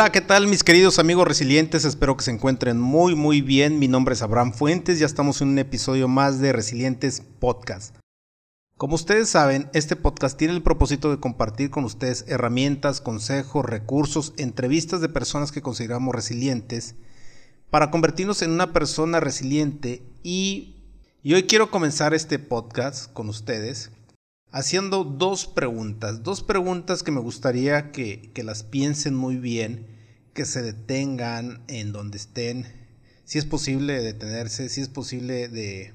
Hola, ¿qué tal mis queridos amigos resilientes? Espero que se encuentren muy muy bien. Mi nombre es Abraham Fuentes, ya estamos en un episodio más de Resilientes Podcast. Como ustedes saben, este podcast tiene el propósito de compartir con ustedes herramientas, consejos, recursos, entrevistas de personas que consideramos resilientes para convertirnos en una persona resiliente y, y hoy quiero comenzar este podcast con ustedes haciendo dos preguntas, dos preguntas que me gustaría que, las piensen muy bien, que se detengan en donde estén, si es posible detenerse, si es posible de,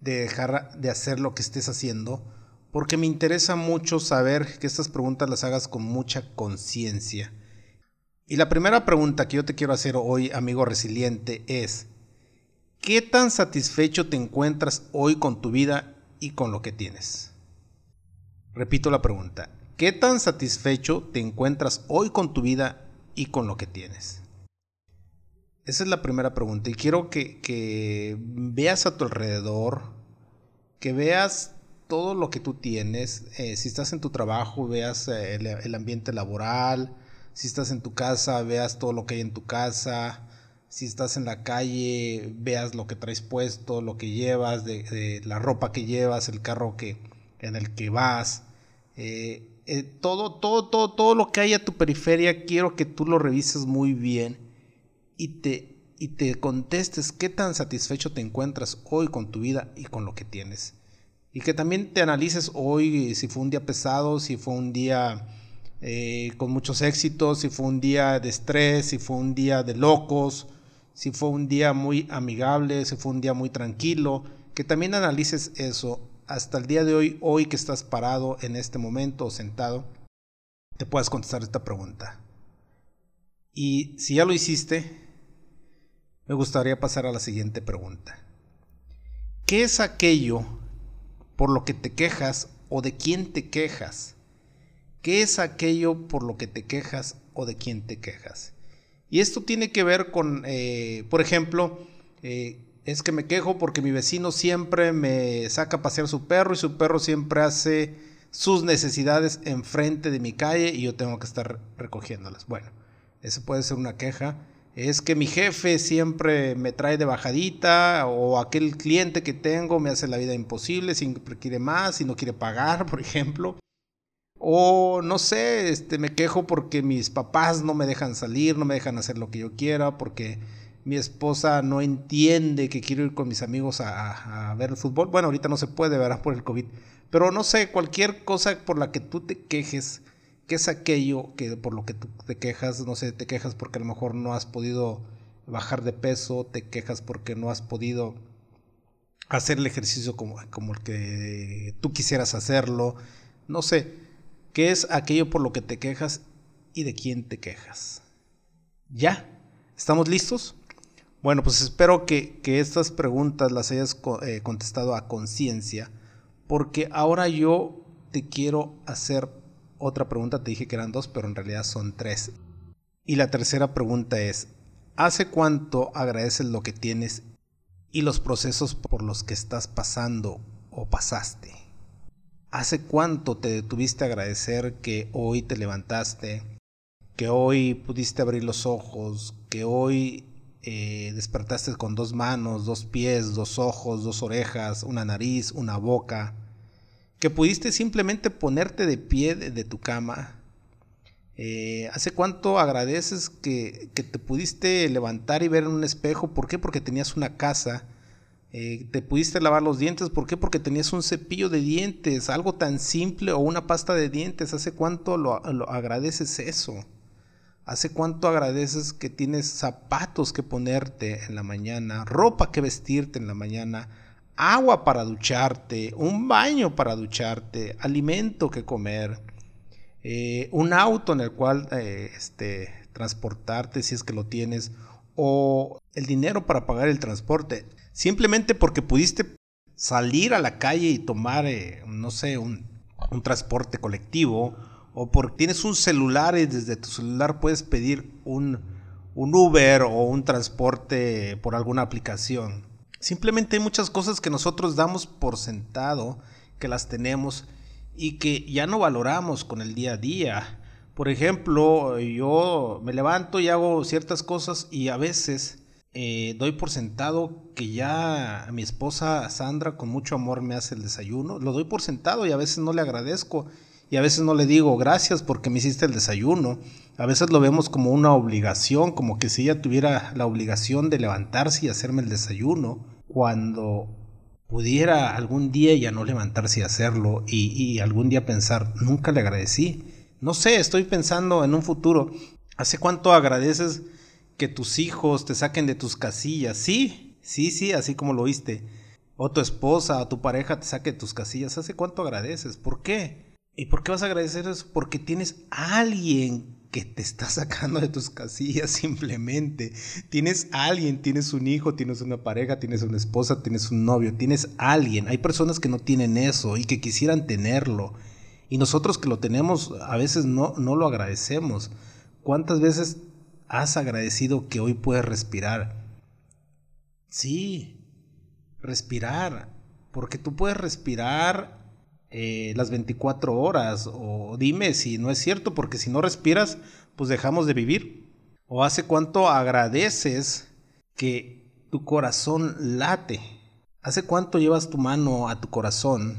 de dejar de hacer lo que estés haciendo, porque me interesa mucho saber que estas preguntas las hagas con mucha conciencia. Y la primera pregunta que yo te quiero hacer hoy, amigo resiliente, es, ¿qué tan satisfecho te encuentras hoy con tu vida y con lo que tienes? Repito la pregunta, ¿qué tan satisfecho te encuentras hoy con tu vida y con lo que tienes? Esa es la primera pregunta. Y quiero que, veas a tu alrededor, que veas todo lo que tú tienes, eh, si estás en tu trabajo, veas eh, el, ambiente laboral, si estás en tu casa, veas todo lo que hay en tu casa, si estás en la calle, veas lo que traes puesto, lo que llevas, la ropa que llevas, el carro que, en el que vas, eh, eh, todo, todo, todo, todo lo que hay a tu periferia, quiero que tú lo revises muy bien y te, y te contestes qué tan satisfecho te encuentras hoy con tu vida y con lo que tienes. Y que también te analices hoy si fue un día pesado, si fue un día eh, con muchos éxitos, si fue un día de estrés, si fue un día de locos, si fue un día muy amigable, si fue un día muy tranquilo. Que también analices eso hasta el día de hoy, hoy que estás parado en este momento o sentado, te puedas contestar esta pregunta. Y si ya lo hiciste, me gustaría pasar a la siguiente pregunta. ¿Qué es aquello por lo que te quejas o de quién te quejas? ¿Qué es aquello por lo que te quejas o de quién te quejas? Y esto tiene que ver con, eh, por ejemplo, eh, es que me quejo porque mi vecino siempre me saca a pasear su perro y su perro siempre hace sus necesidades enfrente de mi calle y yo tengo que estar recogiéndolas. Bueno, eso puede ser una queja. Es que mi jefe siempre me trae de bajadita o aquel cliente que tengo me hace la vida imposible, siempre quiere más y no quiere pagar, por ejemplo. O no sé, este, me quejo porque mis papás no me dejan salir, no me dejan hacer lo que yo quiera, porque mi esposa no entiende que quiero ir con mis amigos a, ver el fútbol. Bueno, ahorita no se puede, ¿verdad? Por el COVID. Pero no sé, cualquier cosa por la que tú te quejes, ¿qué es aquello que por lo que tú te quejas? No sé, te quejas porque a lo mejor no has podido bajar de peso, te quejas porque no has podido hacer el ejercicio como el que tú quisieras hacerlo. No sé, ¿qué es aquello por lo que te quejas y de quién te quejas? ¿Ya? ¿Estamos listos? Bueno, pues espero que, estas preguntas las hayas eh, contestado a conciencia, porque ahora yo te quiero hacer otra pregunta. Te dije que eran dos, pero en realidad son tres. Y la tercera pregunta es, ¿hace cuánto agradeces lo que tienes y los procesos por los que estás pasando o pasaste? ¿Hace cuánto te detuviste a agradecer que hoy te levantaste, que hoy pudiste abrir los ojos, que hoy eh, despertaste con dos manos, dos pies, dos ojos, dos orejas, una nariz, una boca, que pudiste simplemente ponerte de pie de, tu cama. Eh, ¿Hace cuánto agradeces que, te pudiste levantar y ver en un espejo? ¿Por qué? Porque tenías una casa. Eh, te pudiste lavar los dientes. ¿Por qué? Porque tenías un cepillo de dientes, algo tan simple o una pasta de dientes. ¿Hace cuánto lo agradeces eso? ¿Hace cuánto agradeces que tienes zapatos que ponerte en la mañana, ropa que vestirte en la mañana, agua para ducharte, un baño para ducharte, alimento que comer, eh, un auto en el cual eh, este, transportarte si es que lo tienes, o el dinero para pagar el transporte? Simplemente porque pudiste salir a la calle y tomar, eh, no sé, un, un transporte colectivo o porque tienes un celular y desde tu celular puedes pedir un, Uber o un transporte por alguna aplicación. Simplemente hay muchas cosas que nosotros damos por sentado, que las tenemos y que ya no valoramos con el día a día. Por ejemplo, yo me levanto y hago ciertas cosas y a veces eh, doy por sentado que ya mi esposa Sandra con mucho amor me hace el desayuno. Lo doy por sentado y a veces no le agradezco y a veces no le digo gracias porque me hiciste el desayuno. A veces lo vemos como una obligación, como que si ella tuviera la obligación de levantarse y hacerme el desayuno, cuando pudiera algún día ya no levantarse y hacerlo y, y algún día pensar, nunca le agradecí. No sé, estoy pensando en un futuro. ¿Hace cuánto agradeces? que tus hijos te saquen de tus casillas. Sí, sí, sí, así como lo oíste. O tu esposa o tu pareja te saque de tus casillas. ¿Hace cuánto agradeces? ¿Por qué? ¿Y por qué vas a agradecer eso? Porque tienes a alguien que te está sacando de tus casillas simplemente. Tienes a alguien, tienes un hijo, tienes una pareja, tienes una esposa, tienes un novio, tienes a alguien. Hay personas que no tienen eso y que quisieran tenerlo. Y nosotros que lo tenemos a veces no, no lo agradecemos. ¿Cuántas veces has agradecido que hoy puedes respirar. Sí, respirar, porque tú puedes respirar eh, las 24 horas, o dime si no es cierto, porque si no respiras, pues dejamos de vivir. O hace cuánto agradeces que tu corazón late. ¿Hace cuánto llevas tu mano a tu corazón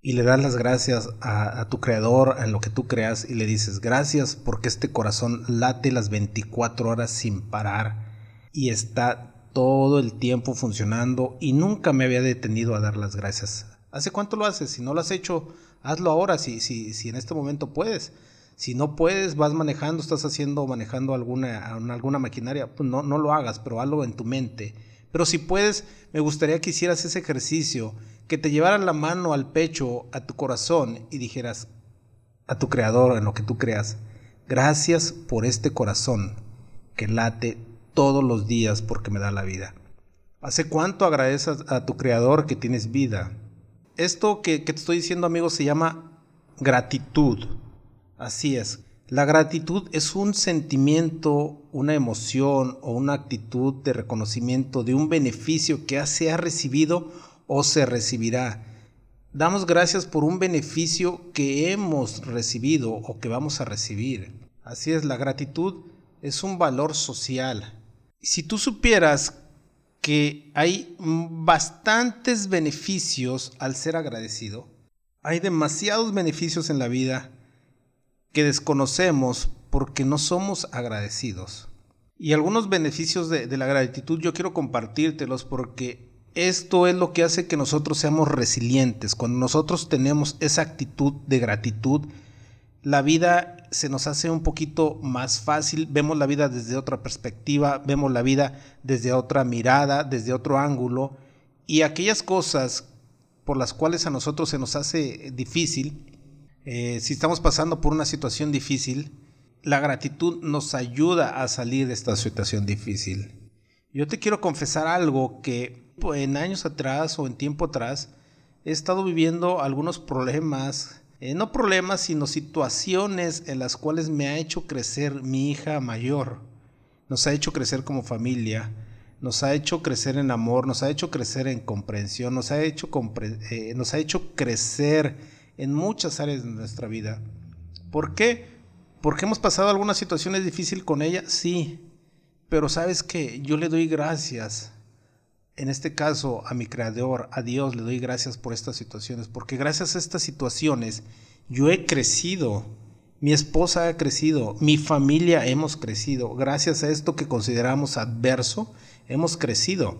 y le das las gracias a, tu creador en lo que tú creas y le dices gracias porque este corazón late las 24 horas sin parar y está todo el tiempo funcionando y nunca me había detenido a dar las gracias. ¿Hace cuánto lo haces? Si no lo has hecho, hazlo ahora, si, si, si en este momento puedes. Si no puedes, vas manejando, estás haciendo, manejando alguna, alguna maquinaria, pues no, no lo hagas, pero hazlo en tu mente. Pero si puedes, me gustaría que hicieras ese ejercicio que te llevaran la mano al pecho, a tu corazón y dijeras a tu creador en lo que tú creas, gracias por este corazón que late todos los días porque me da la vida. ¿Hace cuánto agradeces a tu creador que tienes vida? Esto que, te estoy diciendo, amigos, se llama gratitud. Así es. La gratitud es un sentimiento, una emoción o una actitud de reconocimiento de un beneficio que se ha recibido o se recibirá. Damos gracias por un beneficio que hemos recibido o que vamos a recibir. Así es, la gratitud es un valor social. Si tú supieras que hay bastantes beneficios al ser agradecido, hay demasiados beneficios en la vida que desconocemos porque no somos agradecidos. Y algunos beneficios de, de la gratitud yo quiero compartírtelos porque esto es lo que hace que nosotros seamos resilientes. Cuando nosotros tenemos esa actitud de gratitud, la vida se nos hace un poquito más fácil, vemos la vida desde otra perspectiva, vemos la vida desde otra mirada, desde otro ángulo, y aquellas cosas por las cuales a nosotros se nos hace difícil, eh, si estamos pasando por una situación difícil, la gratitud nos ayuda a salir de esta situación difícil. Yo te quiero confesar algo que en años atrás o en tiempo atrás he estado viviendo algunos problemas, eh, no problemas, sino situaciones en las cuales me ha hecho crecer mi hija mayor. Nos ha hecho crecer como familia, nos ha hecho crecer en amor, nos ha hecho crecer en comprensión, nos ha hecho, eh, nos ha hecho crecer en muchas áreas de nuestra vida. ¿Por qué? Porque hemos pasado algunas situaciones difíciles con ella, sí. Pero sabes que yo le doy gracias en este caso a mi creador, a Dios, le doy gracias por estas situaciones, porque gracias a estas situaciones yo he crecido, mi esposa ha crecido, mi familia hemos crecido, gracias a esto que consideramos adverso, hemos crecido.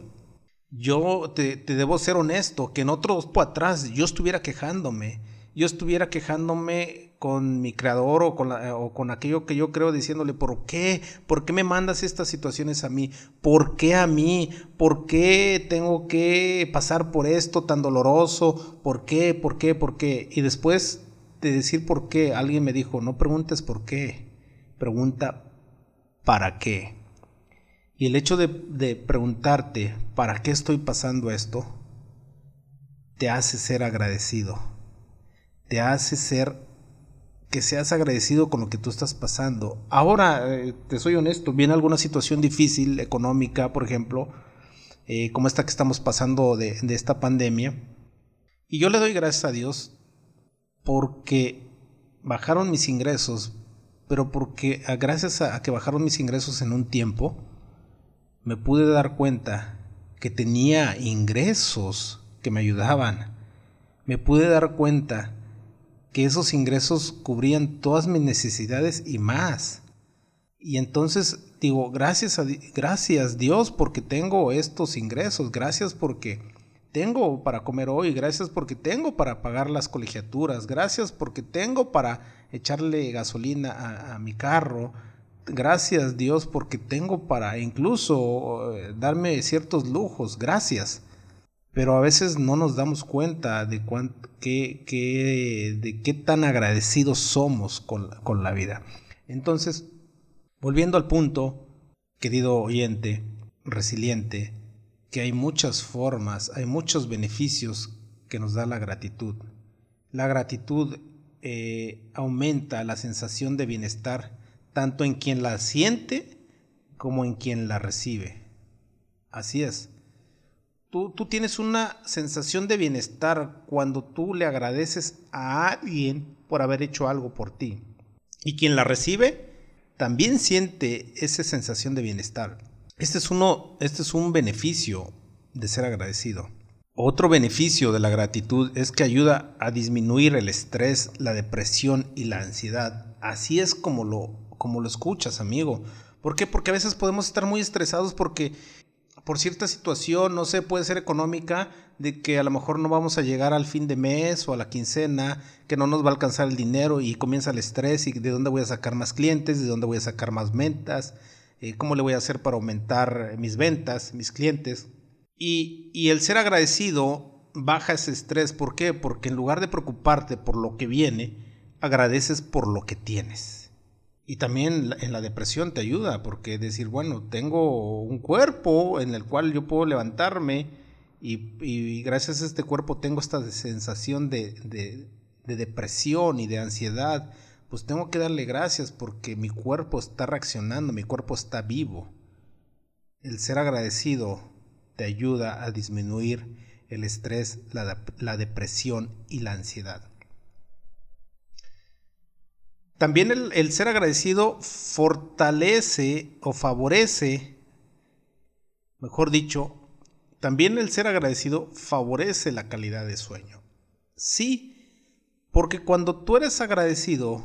Yo te, debo ser honesto, que en otro tiempo atrás yo estuviera quejándome, yo estuviera quejándome con mi creador o con, o con aquello que yo creo diciéndole, ¿por qué? ¿Por qué me mandas estas situaciones a mí? ¿Por qué a mí? ¿Por qué tengo que pasar por esto tan doloroso? ¿Por qué? ¿Por qué? ¿Por qué? Y después de decir por qué, alguien me dijo, no preguntes por qué, pregunta para qué. Y el hecho de, de preguntarte, ¿para qué estoy pasando esto? Te hace ser agradecido, te hace ser que seas agradecido con lo que tú estás pasando. Ahora, eh, te soy honesto, viene alguna situación difícil, económica, por ejemplo, eh, como esta que estamos pasando de, de esta pandemia. Y yo le doy gracias a Dios porque bajaron mis ingresos, pero porque ah, gracias a, que bajaron mis ingresos en un tiempo, me pude dar cuenta que tenía ingresos que me ayudaban. Me pude dar cuenta que esos ingresos cubrían todas mis necesidades y más. Y entonces digo, gracias a gracias Dios porque tengo estos ingresos, gracias porque tengo para comer hoy, gracias porque tengo para pagar las colegiaturas, gracias porque tengo para echarle gasolina a, mi carro, gracias Dios porque tengo para incluso eh, darme ciertos lujos, gracias. Pero a veces no nos damos cuenta de, qué, de qué tan agradecidos somos con, con la vida. Entonces, volviendo al punto, querido oyente, resiliente, que hay muchas formas, hay muchos beneficios que nos da la gratitud. La gratitud eh, aumenta la sensación de bienestar tanto en quien la siente como en quien la recibe. Así es. Tú, tú tienes una sensación de bienestar cuando tú le agradeces a alguien por haber hecho algo por ti. Y quien la recibe también siente esa sensación de bienestar. Este es, uno, este es un beneficio de ser agradecido. Otro beneficio de la gratitud es que ayuda a disminuir el estrés, la depresión y la ansiedad. Así es como lo, como lo escuchas, amigo. ¿Por qué? Porque a veces podemos estar muy estresados porque por cierta situación, no sé, puede ser económica, de que a lo mejor no vamos a llegar al fin de mes o a la quincena, que no nos va a alcanzar el dinero y comienza el estrés y de dónde voy a sacar más clientes, de dónde voy a sacar más ventas, eh, cómo le voy a hacer para aumentar mis ventas, mis clientes. Y, y el ser agradecido baja ese estrés. ¿Por qué? Porque en lugar de preocuparte por lo que viene, agradeces por lo que tienes. Y también en la depresión te ayuda, porque decir, bueno, tengo un cuerpo en el cual yo puedo levantarme y, gracias a este cuerpo tengo esta sensación de, de, de depresión y de ansiedad, pues tengo que darle gracias porque mi cuerpo está reaccionando, mi cuerpo está vivo. El ser agradecido te ayuda a disminuir el estrés, la, depresión y la ansiedad. También el, ser agradecido fortalece o favorece, mejor dicho, también el ser agradecido favorece la calidad de sueño. Sí, porque cuando tú eres agradecido,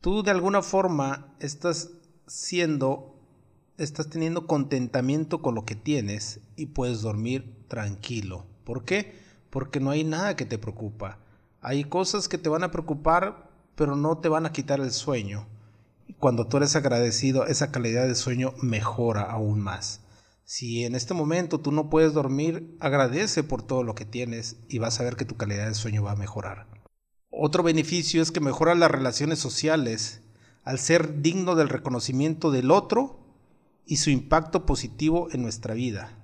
tú de alguna forma estás siendo estás teniendo contentamiento con lo que tienes y puedes dormir tranquilo. ¿Por qué? Porque no hay nada que te preocupa. Hay cosas que te van a preocupar, pero no te van a quitar el sueño. Cuando tú eres agradecido, esa calidad de sueño mejora aún más. Si en este momento tú no puedes dormir, agradece por todo lo que tienes y vas a ver que tu calidad de sueño va a mejorar. Otro beneficio es que mejora las relaciones sociales. Al ser digno del reconocimiento del otro, y su impacto positivo en nuestra vida.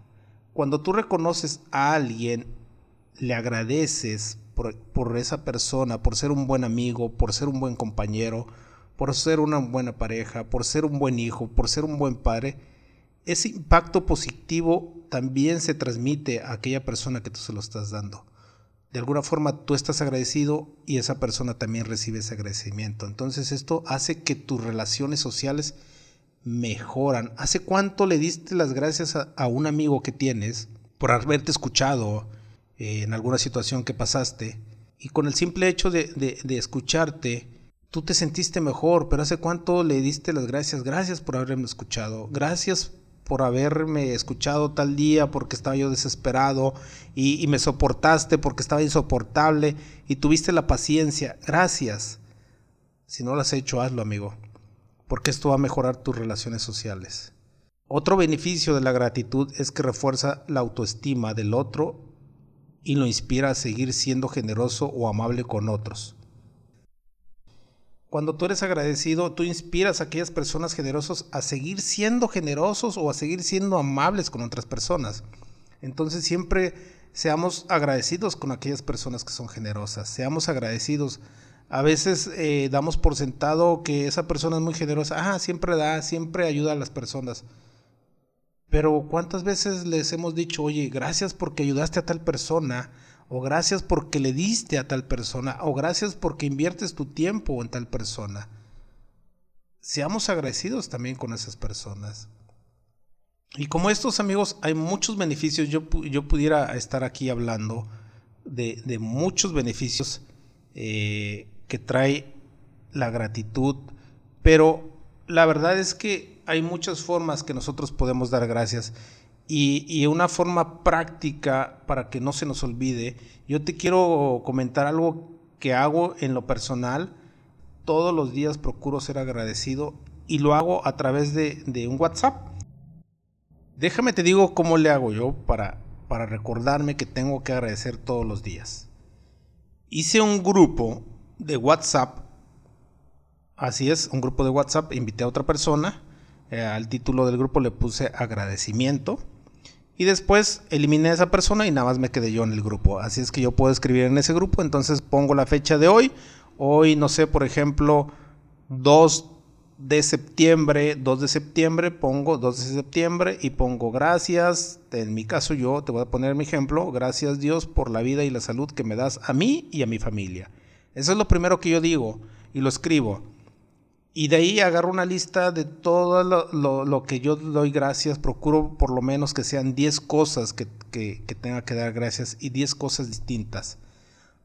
Cuando tú reconoces a alguien, le agradeces por, esa persona, por ser un buen amigo, por ser un buen compañero, por ser una buena pareja, por ser un buen hijo, por ser un buen padre, ese impacto positivo también se transmite a aquella persona que tú se lo estás dando. De alguna forma tú estás agradecido y esa persona también recibe ese agradecimiento. Entonces esto hace que tus relaciones sociales mejoran. ¿Hace cuánto le diste las gracias a, un amigo que tienes por haberte escuchado eh, en alguna situación que pasaste? Y con el simple hecho de, de, escucharte, tú te sentiste mejor, pero ¿hace cuánto le diste las gracias? Gracias por haberme escuchado. Gracias por haberme escuchado tal día porque estaba yo desesperado y, y, me soportaste porque estaba insoportable y tuviste la paciencia. Gracias. Si no lo has hecho, hazlo, amigo porque esto va a mejorar tus relaciones sociales. Otro beneficio de la gratitud es que refuerza la autoestima del otro y lo inspira a seguir siendo generoso o amable con otros. Cuando tú eres agradecido, tú inspiras a aquellas personas generosas a seguir siendo generosos o a seguir siendo amables con otras personas. Entonces siempre seamos agradecidos con aquellas personas que son generosas, seamos agradecidos a veces eh, damos por sentado que esa persona es muy generosa. Ah, siempre da, siempre ayuda a las personas. Pero ¿cuántas veces les hemos dicho, oye, gracias porque ayudaste a tal persona? O gracias porque le diste a tal persona? O gracias porque inviertes tu tiempo en tal persona? seamos agradecidos también con esas personas. Y como estos amigos, hay muchos beneficios. Yo, yo pudiera estar aquí hablando de, muchos beneficios eh, que trae la gratitud, pero la verdad es que hay muchas formas que nosotros podemos dar gracias. Y, una forma práctica para que no se nos olvide, yo te quiero comentar algo que hago en lo personal. Todos los días procuro ser agradecido y lo hago a través de, de un WhatsApp. Déjame te digo cómo le hago yo para, para recordarme que tengo que agradecer todos los días. Hice un grupo de WhatsApp, así es, un grupo de WhatsApp, invité a otra persona, eh, al título del grupo le puse agradecimiento y después eliminé a esa persona y nada más me quedé yo en el grupo. Así es que yo puedo escribir en ese grupo, entonces pongo la fecha de hoy, hoy no sé, por ejemplo, 2 de septiembre, 2 de septiembre, pongo 2 de septiembre y pongo gracias, en mi caso yo te voy a poner mi ejemplo, gracias Dios por la vida y la salud que me das a mí y a mi familia. Eso es lo primero que yo digo y lo escribo. Y de ahí agarro una lista de todo lo, que yo doy gracias, procuro por lo menos que sean 10 cosas que, que, que tenga que dar gracias y 10 cosas distintas.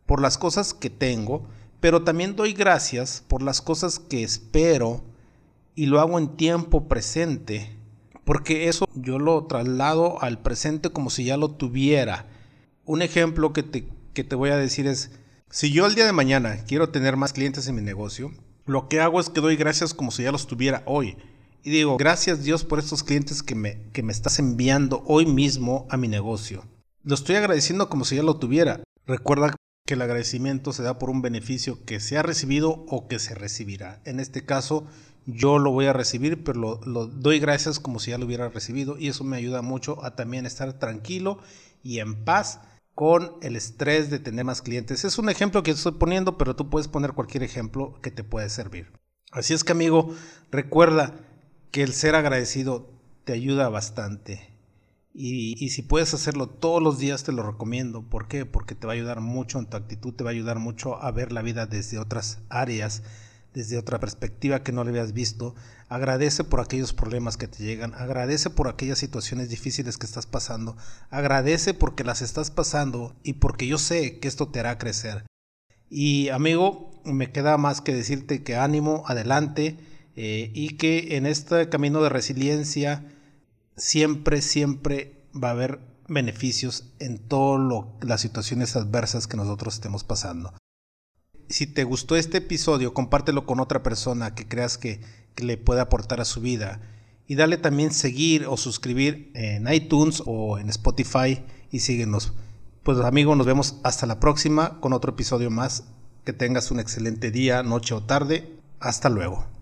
Por las cosas que tengo, pero también doy gracias por las cosas que espero y lo hago en tiempo presente, porque eso yo lo traslado al presente como si ya lo tuviera. Un ejemplo que te, que te voy a decir es, si yo el día de mañana quiero tener más clientes en mi negocio, lo que hago es que doy gracias como si ya los tuviera hoy. Y digo, gracias Dios por estos clientes que me, que me estás enviando hoy mismo a mi negocio. Lo estoy agradeciendo como si ya lo tuviera. Recuerda que el agradecimiento se da por un beneficio que se ha recibido o que se recibirá. En este caso, yo lo voy a recibir, pero lo, doy gracias como si ya lo hubiera recibido y eso me ayuda mucho a también estar tranquilo y en paz con el estrés de tener más clientes. Es un ejemplo que estoy poniendo, pero tú puedes poner cualquier ejemplo que te puede servir. Así es que amigo, recuerda que el ser agradecido te ayuda bastante. Y, y, si puedes hacerlo todos los días, te lo recomiendo. ¿Por qué? Porque te va a ayudar mucho en tu actitud, te va a ayudar mucho a ver la vida desde otras áreas desde otra perspectiva que no le habías visto. Agradece por aquellos problemas que te llegan. Agradece por aquellas situaciones difíciles que estás pasando. Agradece porque las estás pasando y porque yo sé que esto te hará crecer. Y amigo, me queda más que decirte que ánimo, adelante eh, y que en este camino de resiliencia siempre, siempre va a haber beneficios en todas las situaciones adversas que nosotros estemos pasando si te gustó este episodio, compártelo con otra persona que creas que, le puede aportar a su vida. Y dale también seguir o suscribir en iTunes o en Spotify y síguenos. Pues amigos, nos vemos hasta la próxima con otro episodio más. Que tengas un excelente día, noche o tarde. Hasta luego.